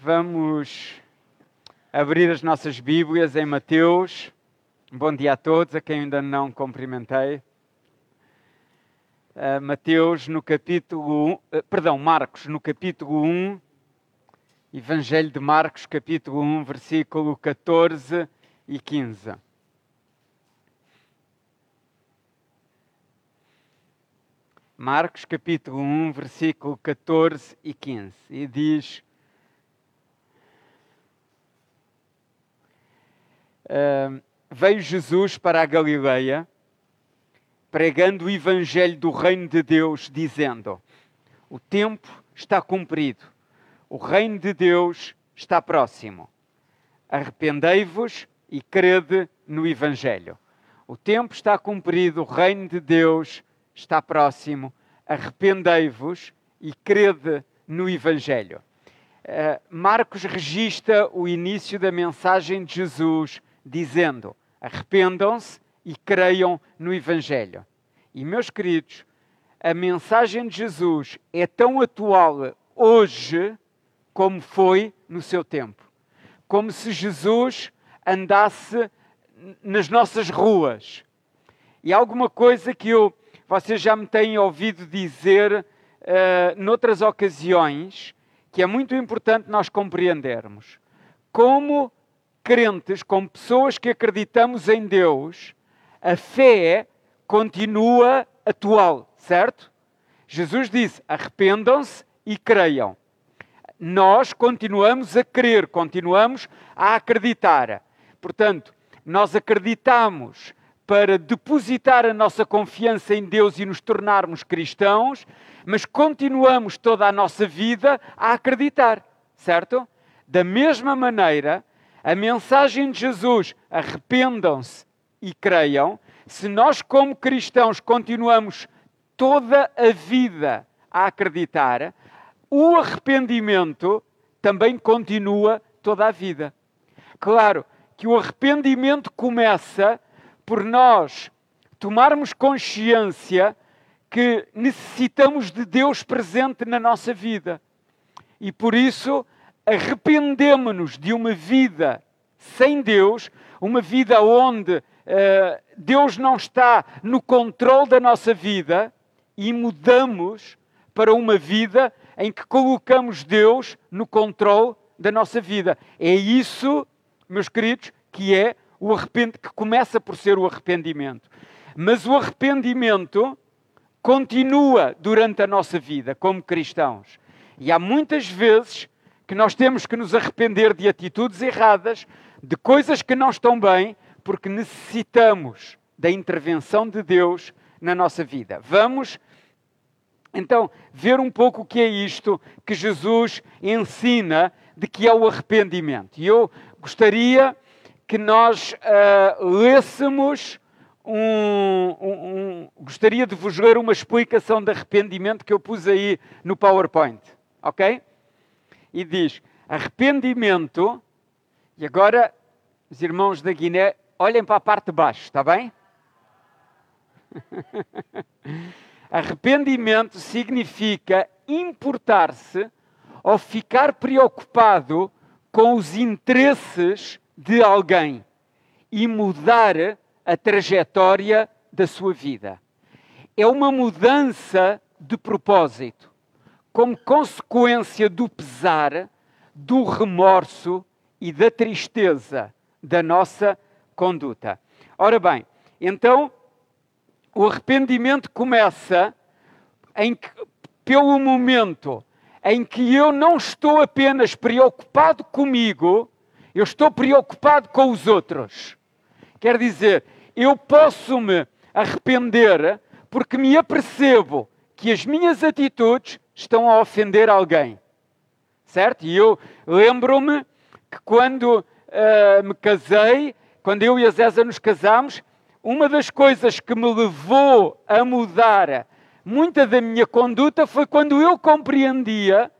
Vamos abrir as nossas Bíblias em Mateus. Bom dia a todos, a quem ainda não cumprimentei. Uh, Mateus no capítulo 1, uh, perdão, Marcos no capítulo 1, Evangelho de Marcos, capítulo 1, versículo 14 e 15. Marcos capítulo 1, versículo 14 e 15. E diz: Veio Jesus para a Galileia, pregando o evangelho do reino de Deus, dizendo: O tempo está cumprido, o reino de Deus está próximo. Arrependei-vos e crede no evangelho. O tempo está cumprido, o reino de Deus está próximo, arrependei-vos e crede no Evangelho. Uh, Marcos registra o início da mensagem de Jesus, dizendo: arrependam-se e creiam no Evangelho. E, meus queridos, a mensagem de Jesus é tão atual hoje como foi no seu tempo. Como se Jesus andasse nas nossas ruas. E alguma coisa que eu vocês já me têm ouvido dizer uh, noutras ocasiões que é muito importante nós compreendermos. Como crentes, como pessoas que acreditamos em Deus, a fé continua atual, certo? Jesus disse: arrependam-se e creiam. Nós continuamos a crer, continuamos a acreditar. Portanto, nós acreditamos para depositar a nossa confiança em Deus e nos tornarmos cristãos, mas continuamos toda a nossa vida a acreditar, certo? Da mesma maneira, a mensagem de Jesus, arrependam-se e creiam, se nós, como cristãos, continuamos toda a vida a acreditar, o arrependimento também continua toda a vida. Claro que o arrependimento começa por nós tomarmos consciência que necessitamos de Deus presente na nossa vida. E por isso arrependemos-nos de uma vida sem Deus, uma vida onde uh, Deus não está no controle da nossa vida e mudamos para uma vida em que colocamos Deus no controle da nossa vida. É isso, meus queridos, que é o arrepend... que começa por ser o arrependimento. Mas o arrependimento continua durante a nossa vida como cristãos. E há muitas vezes que nós temos que nos arrepender de atitudes erradas, de coisas que não estão bem, porque necessitamos da intervenção de Deus na nossa vida. Vamos então ver um pouco o que é isto que Jesus ensina de que é o arrependimento. E eu gostaria que nós uh, lêssemos um, um, um, Gostaria de vos ler uma explicação de arrependimento que eu pus aí no PowerPoint, ok? E diz: arrependimento, e agora, os irmãos da Guiné, olhem para a parte de baixo, está bem? arrependimento significa importar-se ou ficar preocupado com os interesses de alguém e mudar a trajetória da sua vida. É uma mudança de propósito, como consequência do pesar, do remorso e da tristeza da nossa conduta. Ora bem, então o arrependimento começa em que, pelo momento em que eu não estou apenas preocupado comigo, eu estou preocupado com os outros. Quer dizer, eu posso me arrepender porque me apercebo que as minhas atitudes estão a ofender alguém. Certo? E eu lembro-me que quando uh, me casei, quando eu e a Zéza nos casámos, uma das coisas que me levou a mudar muita da minha conduta foi quando eu compreendia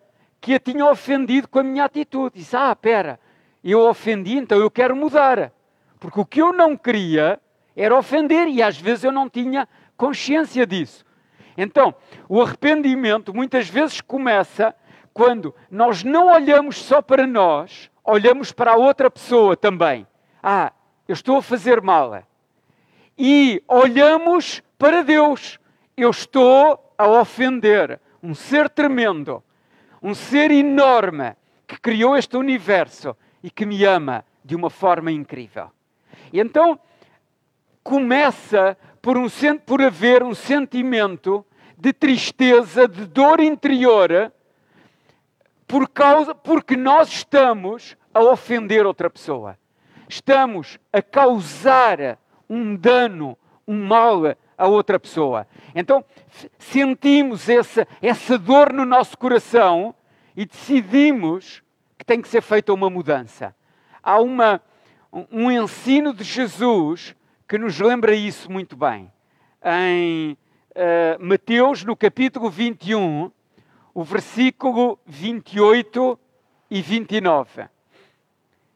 que a tinha ofendido com a minha atitude. Disse, ah, espera, eu ofendi, então eu quero mudar. Porque o que eu não queria era ofender e às vezes eu não tinha consciência disso. Então, o arrependimento muitas vezes começa quando nós não olhamos só para nós, olhamos para a outra pessoa também. Ah, eu estou a fazer mal. E olhamos para Deus. Eu estou a ofender um ser tremendo, um ser enorme que criou este universo e que me ama de uma forma incrível. E então começa por, um, por haver um sentimento de tristeza, de dor interior, por causa, porque nós estamos a ofender outra pessoa. Estamos a causar um dano, um mal a outra pessoa. Então sentimos essa, essa dor no nosso coração e decidimos que tem que ser feita uma mudança. Há uma, um ensino de Jesus que nos lembra isso muito bem. Em uh, Mateus, no capítulo 21, o versículo 28 e 29.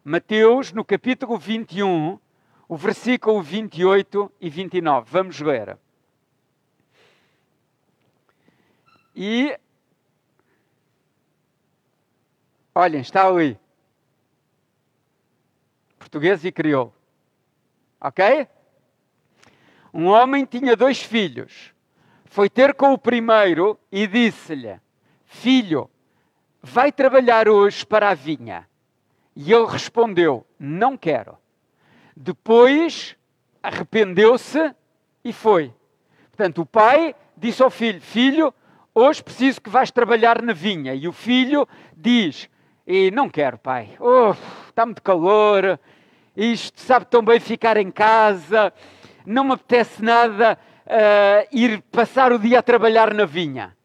Mateus, no capítulo 21, o versículo 28 e 29. Vamos ler. E. Olhem, está ali. Português e crioulo. Ok? Um homem tinha dois filhos. Foi ter com o primeiro e disse-lhe: Filho, vai trabalhar hoje para a vinha. E ele respondeu: Não quero. Depois arrependeu-se e foi. Portanto, o pai disse ao filho: Filho, hoje preciso que vais trabalhar na vinha. E o filho diz: e Não quero, pai. Oh, está muito calor. Isto sabe tão bem ficar em casa não me apetece nada uh, ir passar o dia a trabalhar na vinha.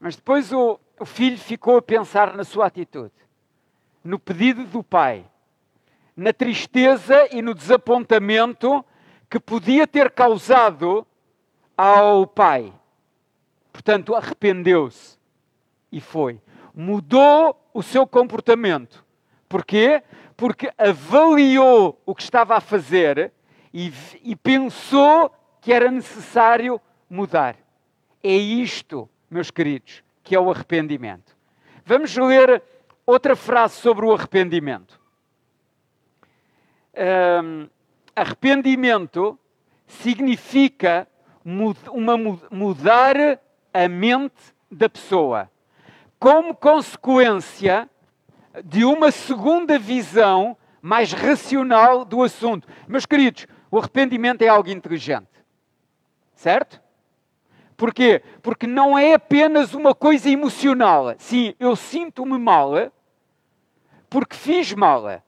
Mas depois o, o filho ficou a pensar na sua atitude, no pedido do pai, na tristeza e no desapontamento que podia ter causado ao pai. Portanto, arrependeu-se e foi. Mudou o seu comportamento. Porquê? Porque avaliou o que estava a fazer e, e pensou que era necessário mudar. É isto, meus queridos, que é o arrependimento. Vamos ler outra frase sobre o arrependimento. Um, arrependimento significa uma, mudar a mente da pessoa, como consequência de uma segunda visão mais racional do assunto. Meus queridos, o arrependimento é algo inteligente. Certo? Porquê? Porque não é apenas uma coisa emocional. Sim, eu sinto-me mal porque fiz mal,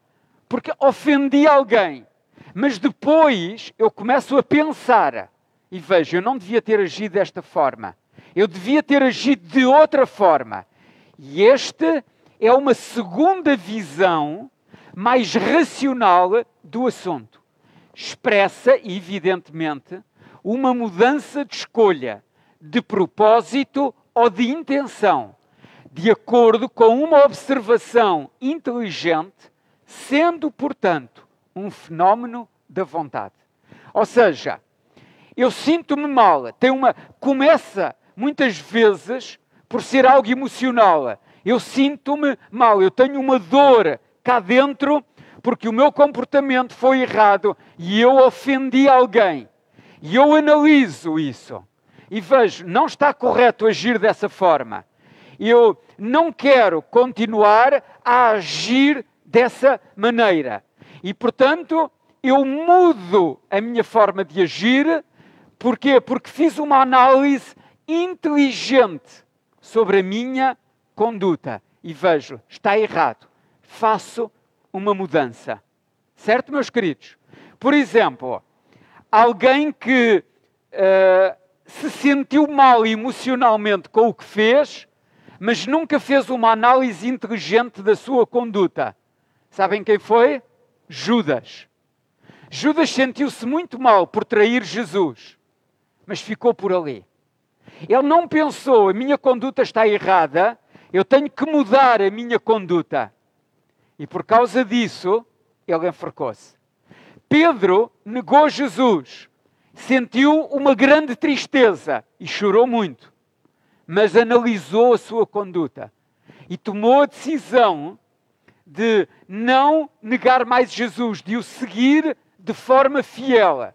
porque ofendi alguém. Mas depois eu começo a pensar e vejo, eu não devia ter agido desta forma. Eu devia ter agido de outra forma. E este é uma segunda visão mais racional do assunto expressa, evidentemente, uma mudança de escolha, de propósito ou de intenção, de acordo com uma observação inteligente, sendo, portanto, um fenómeno da vontade. Ou seja, eu sinto-me mal, tem uma começa muitas vezes por ser algo emocional. Eu sinto-me mal, eu tenho uma dor cá dentro porque o meu comportamento foi errado e eu ofendi alguém. E eu analiso isso e vejo, não está correto agir dessa forma. Eu não quero continuar a agir dessa maneira. E, portanto, eu mudo a minha forma de agir. Porquê? Porque fiz uma análise inteligente sobre a minha conduta e vejo, está errado. Faço uma mudança. Certo, meus queridos? Por exemplo, alguém que uh, se sentiu mal emocionalmente com o que fez, mas nunca fez uma análise inteligente da sua conduta. Sabem quem foi? Judas. Judas sentiu-se muito mal por trair Jesus, mas ficou por ali. Ele não pensou, a minha conduta está errada, eu tenho que mudar a minha conduta. E por causa disso, ele enforcou-se. Pedro negou Jesus, sentiu uma grande tristeza e chorou muito. mas analisou a sua conduta e tomou a decisão de não negar mais Jesus, de o seguir de forma fiel.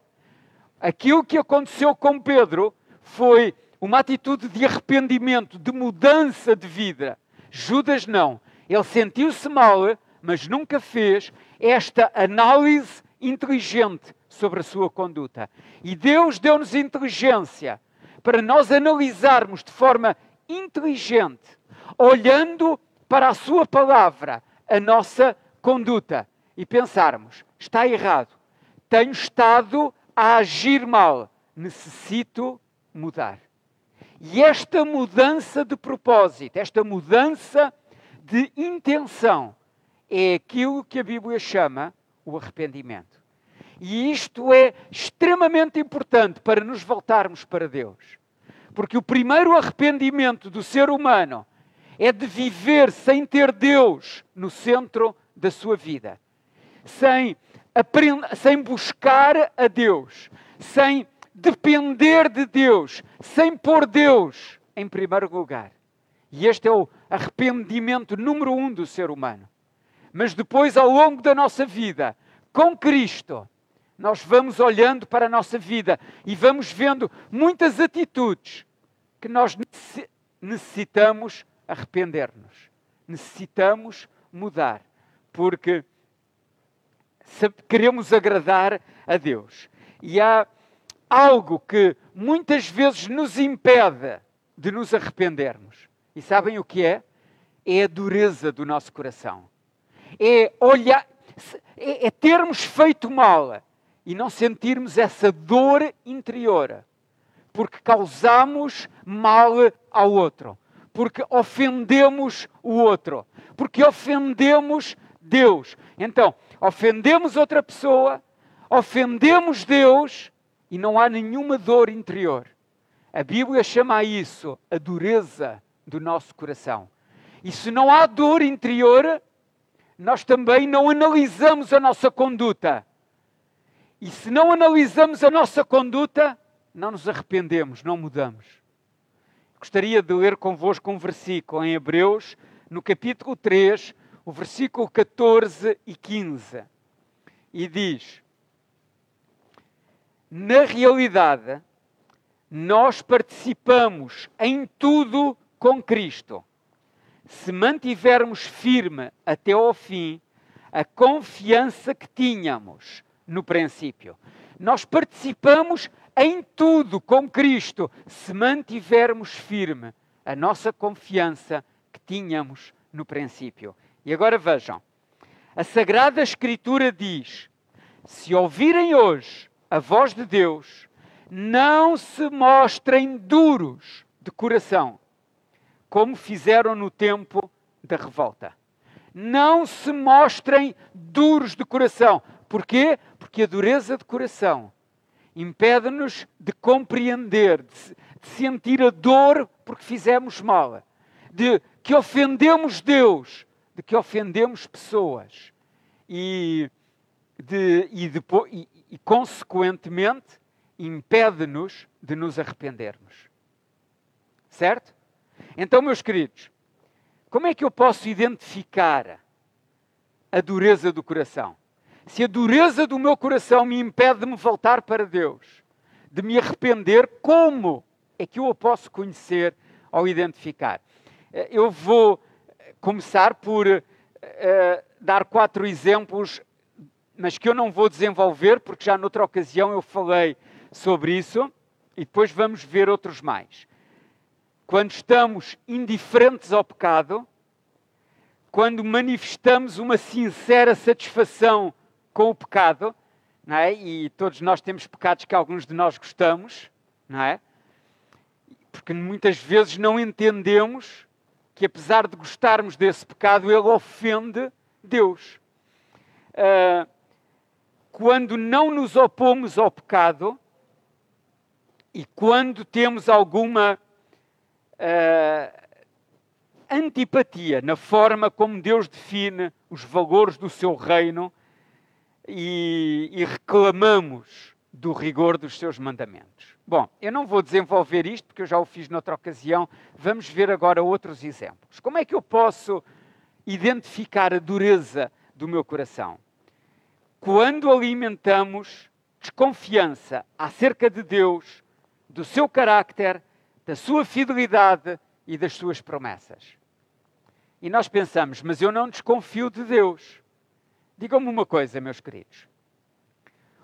Aquilo que aconteceu com Pedro foi uma atitude de arrependimento, de mudança de vida. Judas não. Ele sentiu-se mal, mas nunca fez esta análise inteligente sobre a sua conduta. E Deus deu-nos inteligência para nós analisarmos de forma inteligente, olhando para a Sua palavra, a nossa conduta e pensarmos: está errado, tenho estado a agir mal, necessito mudar. E esta mudança de propósito, esta mudança de intenção, é aquilo que a Bíblia chama o arrependimento. E isto é extremamente importante para nos voltarmos para Deus. Porque o primeiro arrependimento do ser humano é de viver sem ter Deus no centro da sua vida, sem, sem buscar a Deus, sem depender de Deus, sem pôr Deus em primeiro lugar. E este é o arrependimento número um do ser humano. Mas depois, ao longo da nossa vida, com Cristo, nós vamos olhando para a nossa vida e vamos vendo muitas atitudes que nós necessitamos arrepender-nos. Necessitamos mudar, porque queremos agradar a Deus. E há algo que muitas vezes nos impede de nos arrependermos. E sabem o que é? É a dureza do nosso coração. É olhar, é, é termos feito mal e não sentirmos essa dor interior, porque causamos mal ao outro porque ofendemos o outro, porque ofendemos Deus. Então, ofendemos outra pessoa, ofendemos Deus e não há nenhuma dor interior. A Bíblia chama a isso a dureza do nosso coração. E se não há dor interior, nós também não analisamos a nossa conduta. E se não analisamos a nossa conduta, não nos arrependemos, não mudamos. Gostaria de ler convosco um versículo em Hebreus, no capítulo 3, o versículo 14 e 15. E diz: Na realidade, nós participamos em tudo com Cristo. Se mantivermos firme até ao fim a confiança que tínhamos no princípio. Nós participamos em tudo com Cristo, se mantivermos firme a nossa confiança que tínhamos no princípio. E agora vejam, a Sagrada Escritura diz: se ouvirem hoje a voz de Deus, não se mostrem duros de coração, como fizeram no tempo da revolta. Não se mostrem duros de coração. Porquê? Porque a dureza de coração impede-nos de compreender, de, de sentir a dor porque fizemos mal, de que ofendemos Deus, de que ofendemos pessoas e, de, e, depois, e, e consequentemente, impede-nos de nos arrependermos. Certo? Então, meus queridos, como é que eu posso identificar a dureza do coração? se a dureza do meu coração me impede de me voltar para Deus, de me arrepender, como é que eu a posso conhecer ou identificar? Eh, eu vou começar por uh, dar quatro exemplos, mas que eu não vou desenvolver, porque já noutra ocasião eu falei sobre isso, e depois vamos ver outros mais. Quando estamos indiferentes ao pecado, quando manifestamos uma sincera satisfação com o pecado, não é? E todos nós temos pecados que alguns de nós gostamos, não é? Porque muitas vezes não entendemos que apesar de gostarmos desse pecado, ele ofende Deus. Uh, quando não nos opomos ao pecado e quando temos alguma uh, antipatia na forma como Deus define os valores do seu reino e, e reclamamos do rigor dos seus mandamentos. Bom, eu não vou desenvolver isto porque eu já o fiz noutra ocasião. Vamos ver agora outros exemplos. Como é que eu posso identificar a dureza do meu coração? Quando alimentamos desconfiança acerca de Deus, do seu caráter, da sua fidelidade e das suas promessas. E nós pensamos, mas eu não desconfio de Deus. Digam-me uma coisa, meus queridos.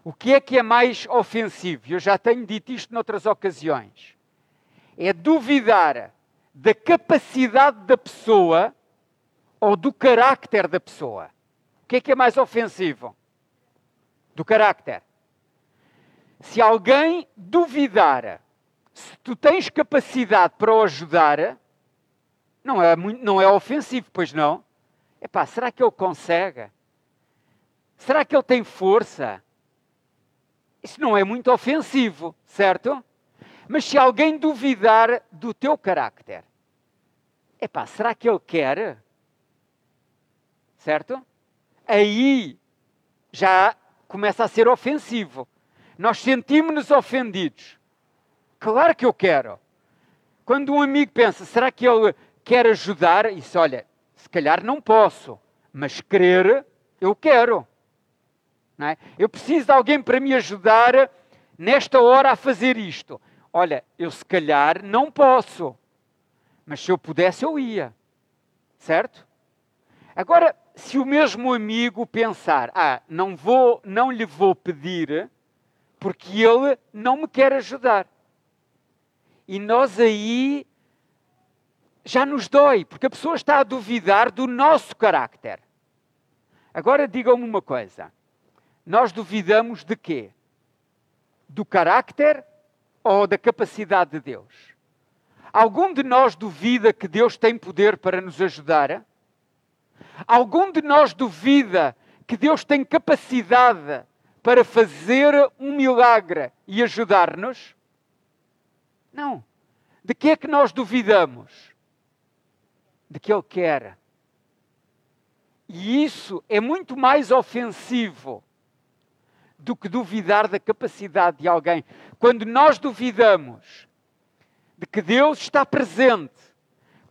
O que é que é mais ofensivo? Eu já tenho dito isto noutras ocasiões. É duvidar da capacidade da pessoa ou do carácter da pessoa. O que é que é mais ofensivo? Do carácter. Se alguém duvidar se tu tens capacidade para o ajudar, não é, muito, não é ofensivo, pois não? Epá, será que ele consegue? Será que ele tem força? Isso não é muito ofensivo, certo? Mas se alguém duvidar do teu carácter, epá, será que ele quer? Certo? Aí já começa a ser ofensivo. Nós sentimos-nos ofendidos. Claro que eu quero. Quando um amigo pensa, será que ele quer ajudar? Isso, olha, se calhar não posso, mas querer, eu quero. É? Eu preciso de alguém para me ajudar nesta hora a fazer isto. Olha, eu se calhar não posso, mas se eu pudesse, eu ia. Certo? Agora, se o mesmo amigo pensar, ah, não vou, não lhe vou pedir, porque ele não me quer ajudar. E nós aí já nos dói, porque a pessoa está a duvidar do nosso carácter. Agora digam-me uma coisa: nós duvidamos de quê? Do carácter ou da capacidade de Deus? Algum de nós duvida que Deus tem poder para nos ajudar? Algum de nós duvida que Deus tem capacidade para fazer um milagre e ajudar-nos? Não. De que é que nós duvidamos? De que Ele quer. E isso é muito mais ofensivo do que duvidar da capacidade de alguém. Quando nós duvidamos de que Deus está presente,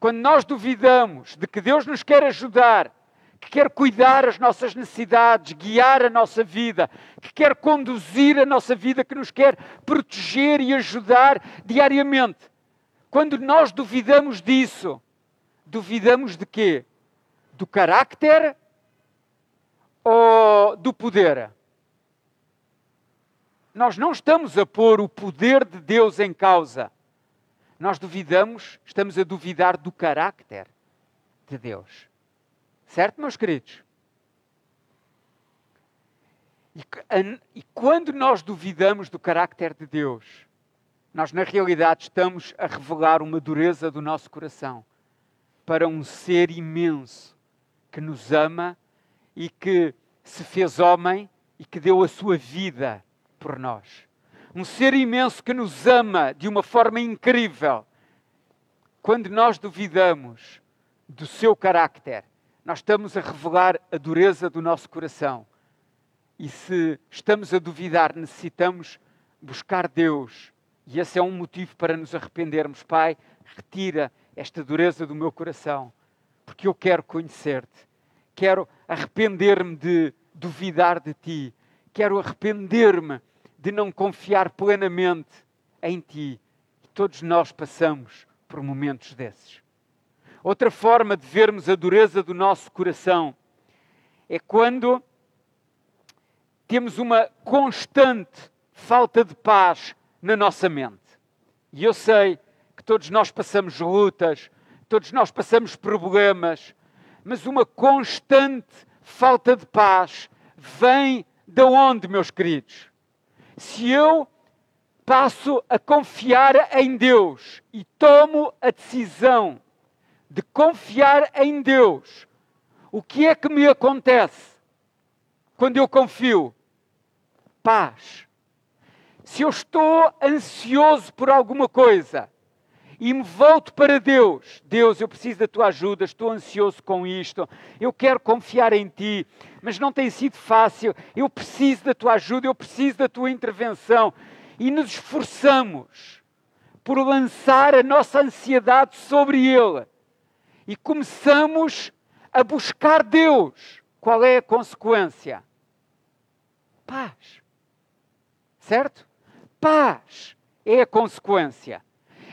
quando nós duvidamos de que Deus nos quer ajudar, que quer cuidar as nossas necessidades, guiar a nossa vida, que quer conduzir a nossa vida, que nos quer proteger e ajudar diariamente. Quando nós duvidamos disso, duvidamos de quê? Do carácter ou do poder? Nós não estamos a pôr o poder de Deus em causa. Nós duvidamos, estamos a duvidar do carácter de Deus. Certo, meus queridos? E, e quando nós duvidamos do carácter de Deus, nós na realidade estamos a revelar uma dureza do nosso coração para um ser imenso que nos ama e que se fez homem e que deu a sua vida por nós. Um ser imenso que nos ama de uma forma incrível. Quando nós duvidamos do seu carácter, nós estamos a revelar a dureza do nosso coração. E se estamos a duvidar, necessitamos buscar Deus. E esse é um motivo para nos arrependermos. Pai, retira esta dureza do meu coração, porque eu quero conhecer-te. Quero arrepender-me de duvidar de ti. Quero arrepender-me de não confiar plenamente em ti. E todos nós passamos por momentos desses. Outra forma de vermos a dureza do nosso coração é quando temos uma constante falta de paz na nossa mente. E eu sei que todos nós passamos lutas, todos nós passamos problemas, mas uma constante falta de paz vem de onde, meus queridos? Se eu passo a confiar em Deus e tomo a decisão de confiar em Deus, o que é que me acontece quando eu confio? Paz. Se eu estou ansioso por alguma coisa e me volto para Deus, Deus, eu preciso da tua ajuda, estou ansioso com isto, eu quero confiar em ti, mas não tem sido fácil, eu preciso da tua ajuda, eu preciso da tua intervenção. e nos esforçamos por lançar a nossa ansiedade sobre Ele e começamos a buscar Deus, qual é a consequência? Paz. Certo? Paz é a consequência.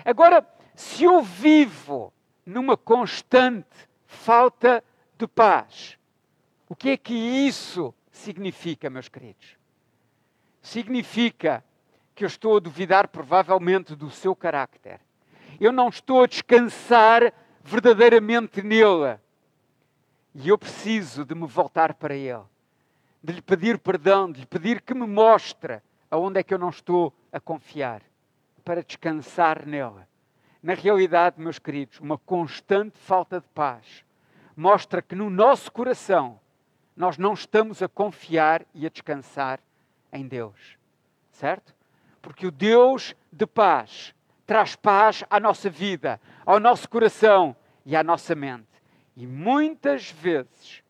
Agora, se eu vivo numa constante falta de paz, o que é que isso significa, meus queridos? Significa que eu estou a duvidar provavelmente do seu carácter. Eu não estou a descansar verdadeiramente nele. E eu preciso de me voltar para ele, de lhe pedir perdão, de lhe pedir que me mostre aonde é que eu não estou a confiar, para descansar nele. Na realidade, meus queridos, uma constante falta de paz mostra que no nosso coração nós não estamos a confiar e a descansar em Deus. Certo? Porque o Deus de paz traz paz à nossa vida, ao nosso coração e à nossa mente. E muitas vezes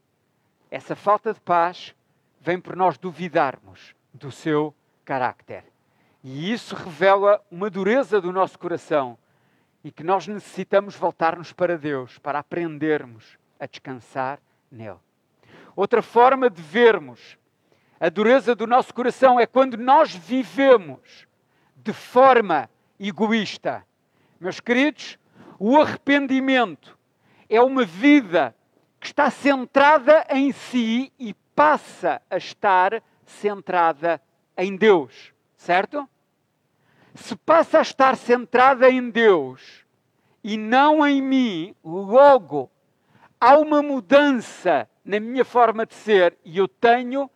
essa falta de paz vem por nós duvidarmos do seu carácter. E isso revela uma dureza do nosso coração e que nós necessitamos voltar-nos para Deus para aprendermos a descansar nele. Outra forma de vermos a dureza do nosso coração é quando nós vivemos de forma egoísta. Meus queridos, o arrependimento é uma vida que está centrada em si e passa a estar centrada em Deus, certo? Se passa a estar centrada em Deus e não em mim, logo há uma mudança na minha forma de ser e eu tenho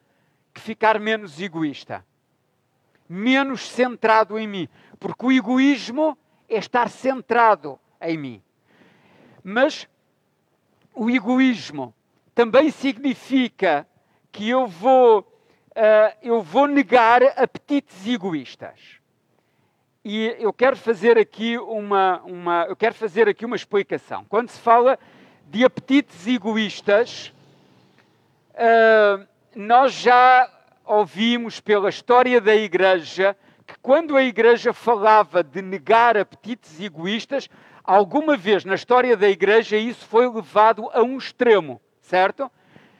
que ficar menos egoísta, menos centrado em mim, porque o egoísmo é estar centrado em mim. Mas o egoísmo também significa que eu vou, uh, eu vou negar apetites egoístas. E eu quero fazer aqui uma, uma, eu quero fazer aqui uma explicação. Quando se fala de apetites egoístas, uh, nós já ouvimos pela história da Igreja que quando a Igreja falava de negar apetites egoístas, alguma vez na história da Igreja isso foi levado a um extremo, certo?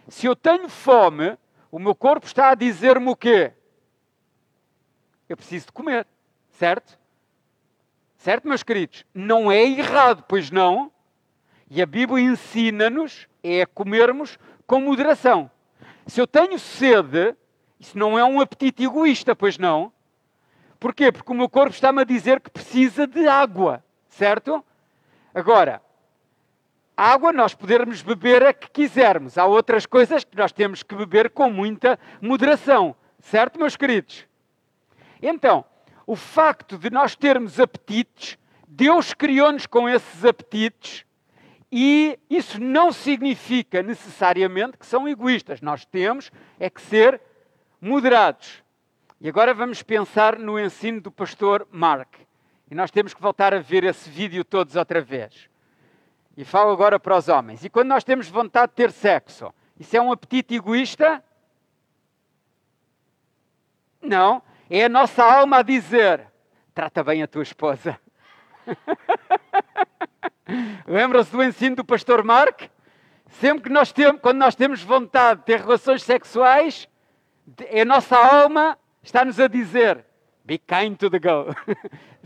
Se eu tenho fome, o meu corpo está a dizer-me o quê? Eu preciso de comer, certo? Certo, meus queridos? Não é errado, pois não? E a Bíblia ensina-nos é comermos com moderação. Se eu tenho sede, isso não é um apetite egoísta, pois não? Porquê? Porque o meu corpo está-me a dizer que precisa de água, certo? Agora, água nós podemos beber a que quisermos. Há outras coisas que nós temos que beber com muita moderação, certo, meus queridos? Então, o facto de nós termos apetites, Deus criou-nos com esses apetites e isso não significa necessariamente que são egoístas. Nós temos é que ser moderados. E agora vamos pensar no ensino do pastor Mark. E nós temos que voltar a ver esse vídeo todos outra vez. E falo agora para os homens. E quando nós temos vontade de ter sexo, isso é um apetite egoísta? Não. É a nossa alma a dizer: trata bem a tua esposa. Lembram-se do ensino do pastor Mark? Sempre que nós temos, quando nós temos vontade de ter relações sexuais, a nossa alma está-nos a dizer: Be kind to the girl.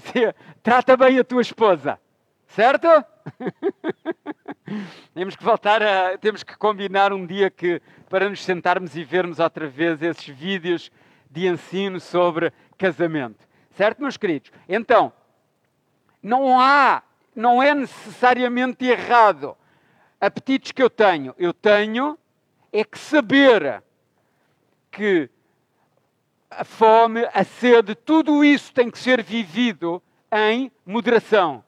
Trata bem a tua esposa. Certo? temos que voltar a. Temos que combinar um dia que para nos sentarmos e vermos outra vez esses vídeos de ensino sobre casamento. Certo, meus queridos? Então, não há não é necessariamente errado. Apetites que eu tenho, eu tenho é que saber que a fome, a sede, tudo isso tem que ser vivido em moderação.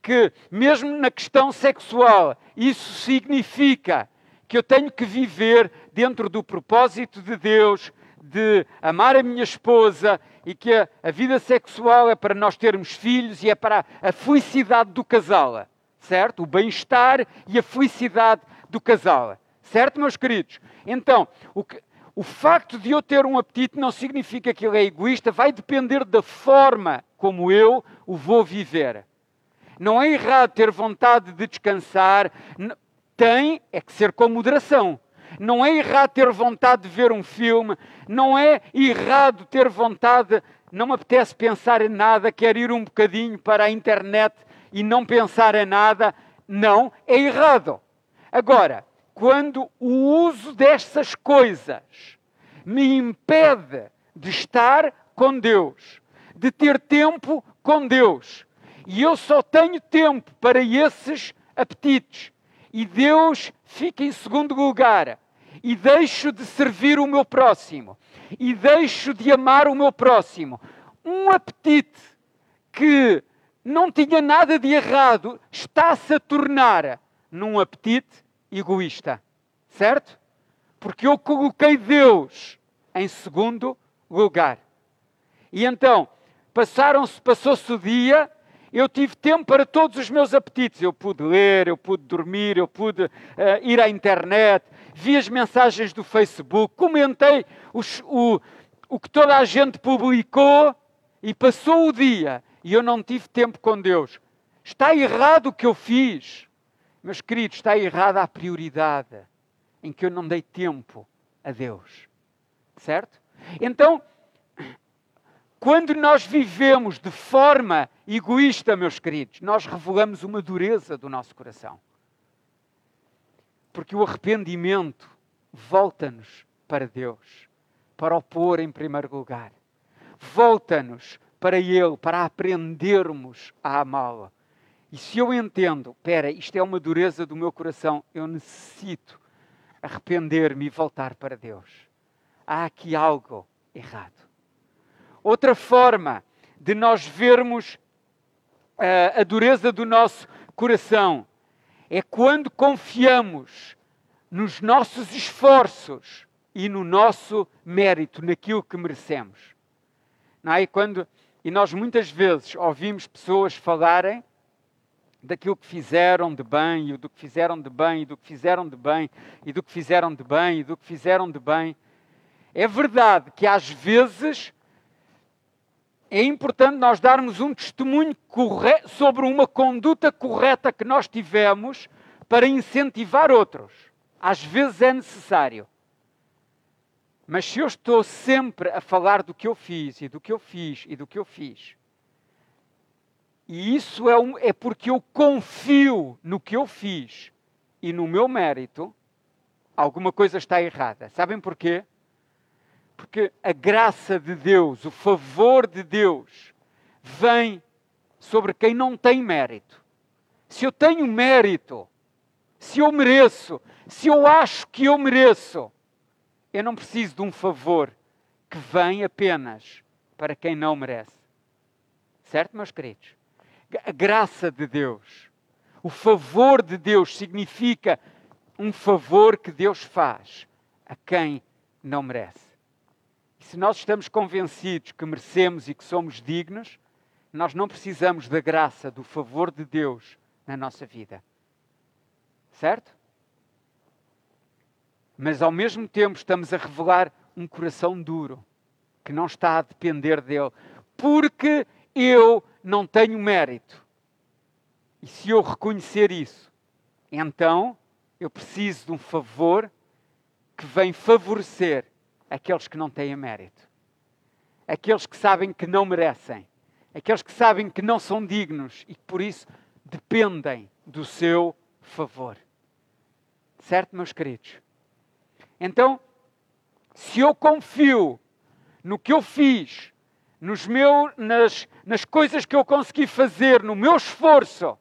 Que mesmo na questão sexual, isso significa que eu tenho que viver dentro do propósito de Deus, de amar a minha esposa e que a, a, vida sexual é para nós termos filhos e é para a felicidade do casal, certo? O bem-estar e a felicidade do casal, certo, meus queridos? Então, o que, o facto de eu ter um apetite não significa que ele é egoísta, vai depender da forma como eu o vou viver. Não é errado ter vontade de descansar, tem é que ser com moderação. Não é errado ter vontade de ver um filme, não é errado ter vontade, não me apetece pensar em nada, quero ir um bocadinho para a internet e não pensar em nada. Não, é errado. Agora, quando o uso destas coisas me impede de estar com Deus, de ter tempo com Deus, e eu só tenho tempo para esses apetites, e Deus fica em segundo lugar, e deixo de servir o meu próximo, e deixo de amar o meu próximo, um apetite que não tinha nada de errado está-se a tornar num apetite egoísta. Certo? Porque eu coloquei Deus em segundo lugar. E então, passaram-se, passou-se o dia, eu tive tempo para todos os meus apetites. Eu pude ler, eu pude dormir, eu pude uh, ir à internet, vi as mensagens do Facebook, comentei os, o, o que toda a gente publicou e passou o dia e eu não tive tempo com Deus. Está errado o que eu fiz. Meus queridos, está errada a prioridade em que eu não dei tempo a Deus. Certo? Então, quando nós vivemos de forma egoísta, meus queridos, nós revelamos uma dureza do nosso coração. Porque o arrependimento volta-nos para Deus, para o pôr em primeiro lugar. Volta-nos para Ele, para aprendermos a amá-lo. E se eu entendo, espera, isto é uma dureza do meu coração, eu necessito arrepender-me e voltar para Deus. Há aqui algo errado. Outra forma de nós vermos uh, a dureza do nosso coração é quando confiamos nos nossos esforços e no nosso mérito, naquilo que merecemos. Não é? E quando e nós muitas vezes ouvimos pessoas falarem daquilo que fizeram de bem, e do que fizeram de bem, e do que fizeram de bem, e do que fizeram de bem, e do que fizeram de bem. É verdade que às vezes é importante nós darmos um testemunho sobre uma conduta correta que nós tivemos para incentivar outros. Às vezes é necessário. Mas se eu estou sempre a falar do que eu fiz e do que eu fiz e do que eu fiz, e isso é, um, é porque eu confio no que eu fiz e no meu mérito, alguma coisa está errada. Sabem porquê? Porque a graça de Deus, o favor de Deus, vem sobre quem não tem mérito. Se eu tenho mérito, se eu mereço, se eu acho que eu mereço, eu não preciso de um favor que vem apenas para quem não merece. Certo, meus queridos? A graça de Deus, o favor de Deus significa um favor que Deus faz a quem não merece. E se nós estamos convencidos que merecemos e que somos dignos, nós não precisamos da graça, do favor de Deus na nossa vida. Certo? mas ao mesmo tempo estamos a revelar um coração duro, que não está a depender dele, porque eu não tenho mérito. E se eu reconhecer isso, então eu preciso de um favor que vem favorecer aqueles que não têm mérito, aqueles que sabem que não merecem, aqueles que sabem que não são dignos e que por isso dependem do seu favor. Certo, meus queridos? Então, se eu confio no que eu fiz, nos meus, nas, nas coisas que eu consegui fazer, no meu esforço,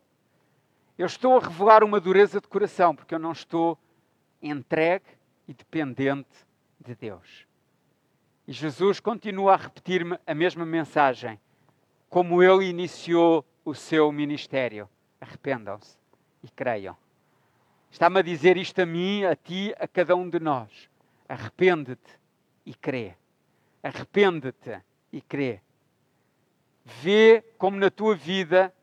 eu estou a revelar uma dureza de coração, porque eu não estou entregue e dependente de Deus. E Jesus continua a repetir-me a mesma mensagem, como ele iniciou o seu ministério. Arrependam-se e creiam. Está-me a dizer isto a mim, a ti, a cada um de nós. Arrepende-te e crê. Arrepende-te e crê. Vê como na tua vida,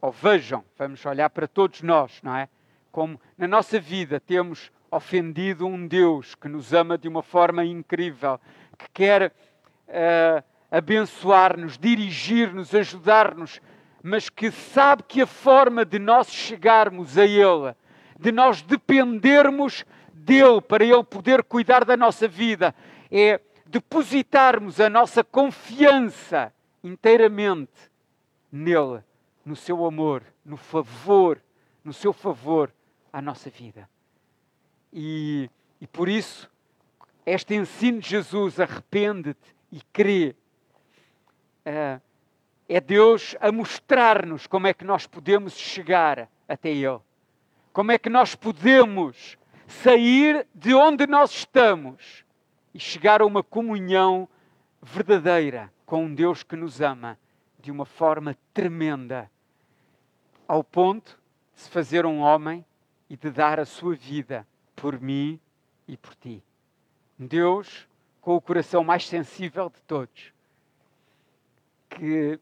ou vejam, vamos olhar para todos nós, não é? Como na nossa vida temos ofendido um Deus que nos ama de uma forma incrível, que quer uh, abençoar-nos, dirigir-nos, ajudar-nos, mas que sabe que a forma de nós chegarmos a Ele, de nós dependermos dele para Ele poder cuidar da nossa vida, é depositarmos a nossa confiança inteiramente nele, no seu amor, no favor, no seu favor à nossa vida. E, e por isso, este ensino de Jesus, arrepende-te e crê, uh, é Deus a mostrar-nos como é que nós podemos chegar até Ele. Como é que nós podemos sair de onde nós estamos e chegar a uma comunhão verdadeira com um Deus que nos ama de uma forma tremenda, ao ponto de se fazer um homem e de dar a sua vida por mim e por ti. Um Deus com o coração mais sensível de todos, que,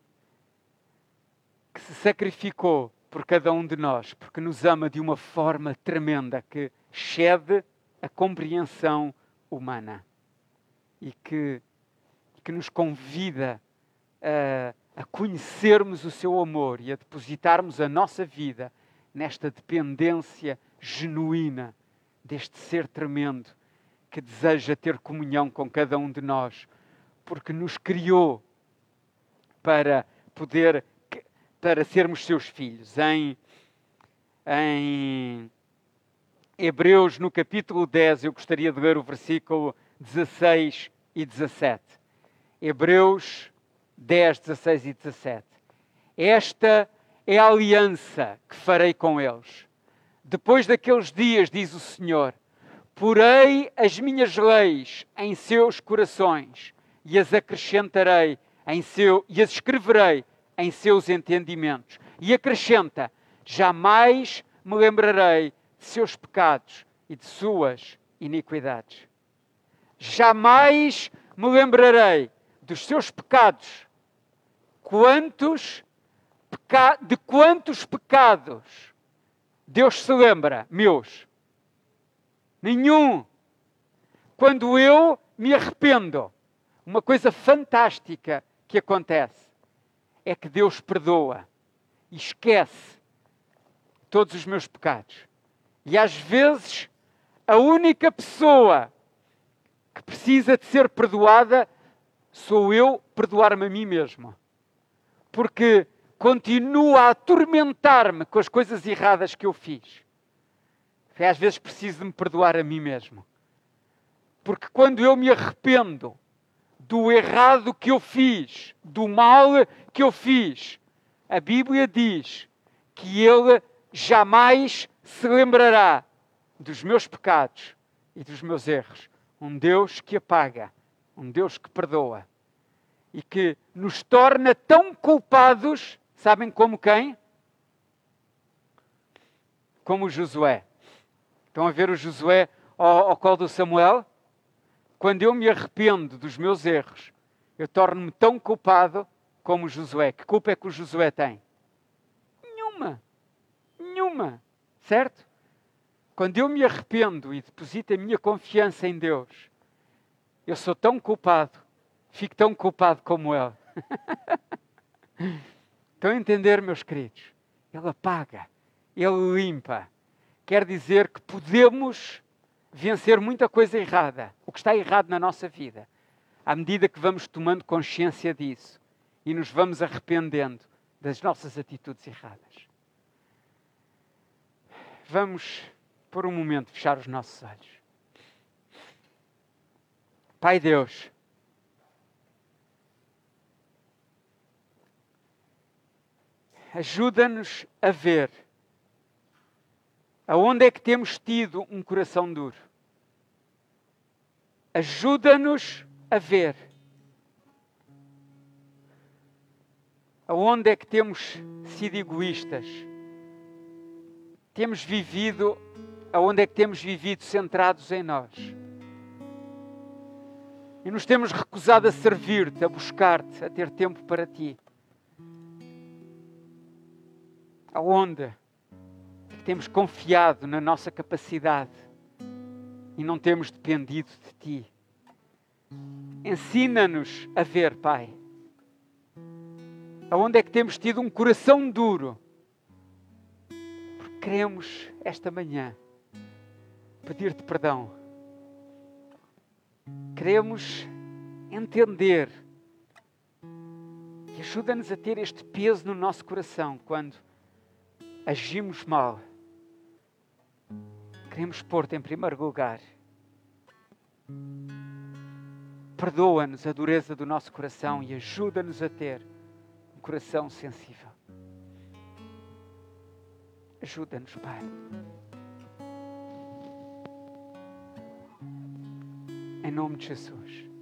que se sacrificou por cada um de nós, porque nos ama de uma forma tremenda que excede a compreensão humana e que, que nos convida a, a conhecermos o seu amor e a depositarmos a nossa vida nesta dependência genuína deste ser tremendo que deseja ter comunhão com cada um de nós, porque nos criou para poder para sermos seus filhos. Em, em Hebreus, no capítulo 10, eu gostaria de ler o versículo 16 e 17. Hebreus 10, 16 e 17. Esta é a aliança que farei com eles. Depois daqueles dias, diz o Senhor, porei as minhas leis em seus corações e as acrescentarei em seu e as escreverei em seus entendimentos. E acrescenta: jamais me lembrarei de seus pecados e de suas iniquidades. Jamais me lembrarei dos seus pecados. Quantos peca... de quantos pecados Deus se lembra? Meus. Nenhum. Quando eu me arrependo, uma coisa fantástica que acontece é que Deus perdoa e esquece todos os meus pecados. E às vezes, a única pessoa que precisa de ser perdoada sou eu perdoar-me a mim mesmo. Porque continua a atormentar-me com as coisas erradas que eu fiz. E às vezes preciso de me perdoar a mim mesmo. Porque quando eu me arrependo do errado que eu fiz, do mal que eu fiz, a Bíblia diz que Ele jamais se lembrará dos meus pecados e dos meus erros. Um Deus que apaga, um Deus que perdoa e que nos torna tão culpados, sabem como quem? Como Josué. Estão a ver o Josué ao, ao colo do Samuel? Quando eu me arrependo dos meus erros, eu torno-me tão culpado como Josué. Que culpa é que o Josué tem? Nenhuma. Nenhuma. Certo? Quando eu me arrependo e deposito a minha confiança em Deus, eu sou tão culpado, fico tão culpado como Ele. Estão a entender, meus queridos? Ele apaga, Ele limpa. Quer dizer que podemos vencer muita coisa errada, o que está errado na nossa vida, à medida que vamos tomando consciência disso e nos vamos arrependendo das nossas atitudes erradas. Vamos, por um momento, fechar os nossos olhos. Pai Deus, ajuda-nos a ver aonde é que temos tido um coração duro. Ajuda-nos a ver aonde é que temos sido egoístas. Temos vivido, aonde é que temos vivido centrados em nós. E nos temos recusado a servir-te, a buscar-te, a ter tempo para ti. Aonde temos confiado na nossa capacidade e não temos dependido de Ti. Ensina-nos a ver, Pai, aonde é que temos tido um coração duro, porque queremos esta manhã pedir-te perdão. Queremos entender e ajuda-nos a ter este peso no nosso coração quando agimos mal. Queremos pôr-te em primeiro lugar. Perdoa-nos a dureza do nosso coração e ajuda-nos a ter um coração sensível. Ajuda-nos, Pai. Em nome de Jesus.